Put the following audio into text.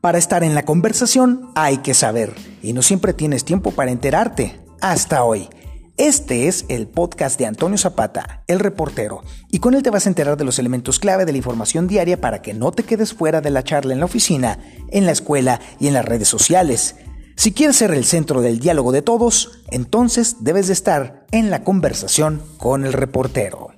Para estar en la conversación hay que saber, y no siempre tienes tiempo para enterarte. Hasta hoy. Este es el podcast de Antonio Zapata, el reportero, y con él te vas a enterar de los elementos clave de la información diaria para que no te quedes fuera de la charla en la oficina, en la escuela y en las redes sociales. Si quieres ser el centro del diálogo de todos, entonces debes de estar en la conversación con el reportero.